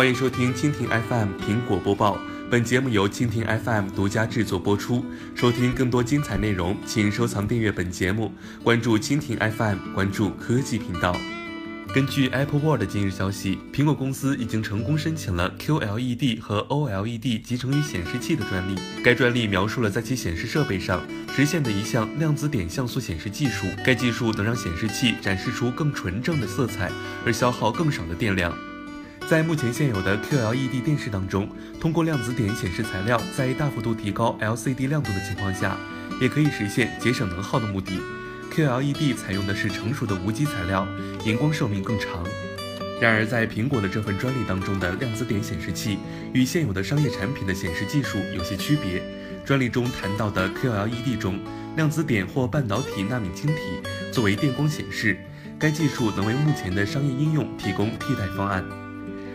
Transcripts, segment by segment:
欢迎收听蜻蜓 FM 苹果播报，本节目由蜻蜓 FM 独家制作播出。收听更多精彩内容，请收藏订阅本节目，关注蜻蜓 FM，关注科技频道。根据 Apple World 今日消息，苹果公司已经成功申请了 QLED 和 OLED 集成于显示器的专利。该专利描述了在其显示设备上实现的一项量子点像素显示技术。该技术能让显示器展示出更纯正的色彩，而消耗更少的电量。在目前现有的 QLED 电视当中，通过量子点显示材料，在大幅度提高 LCD 亮度的情况下，也可以实现节省能耗的目的。QLED 采用的是成熟的无机材料，荧光寿命更长。然而，在苹果的这份专利当中的量子点显示器与现有的商业产品的显示技术有些区别。专利中谈到的 QLED 中，量子点或半导体纳米晶体作为电光显示，该技术能为目前的商业应用提供替代方案。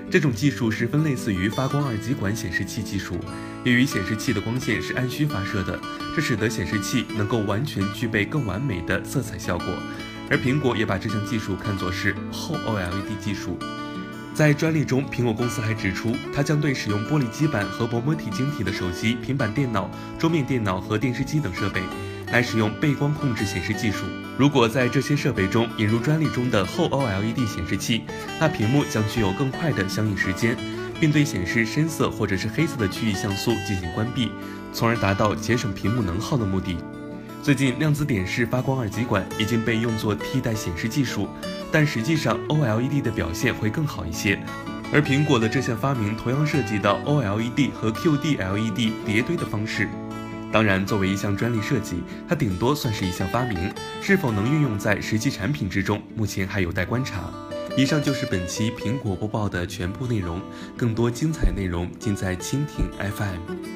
这种技术十分类似于发光二极管显示器技术，由于显示器的光线是按需发射的，这使得显示器能够完全具备更完美的色彩效果。而苹果也把这项技术看作是后 OLED 技术。在专利中，苹果公司还指出，它将对使用玻璃基板和薄膜体晶体的手机、平板电脑、桌面电脑和电视机等设备。来使用背光控制显示技术。如果在这些设备中引入专利中的后 OLED 显示器，那屏幕将具有更快的相应时间，并对显示深色或者是黑色的区域像素进行关闭，从而达到节省屏幕能耗的目的。最近，量子点式发光二极管已经被用作替代显示技术，但实际上 OLED 的表现会更好一些。而苹果的这项发明同样涉及到 OLED 和 QD-LED 叠堆的方式。当然，作为一项专利设计，它顶多算是一项发明，是否能运用在实际产品之中，目前还有待观察。以上就是本期苹果播报的全部内容，更多精彩内容尽在蜻蜓 FM。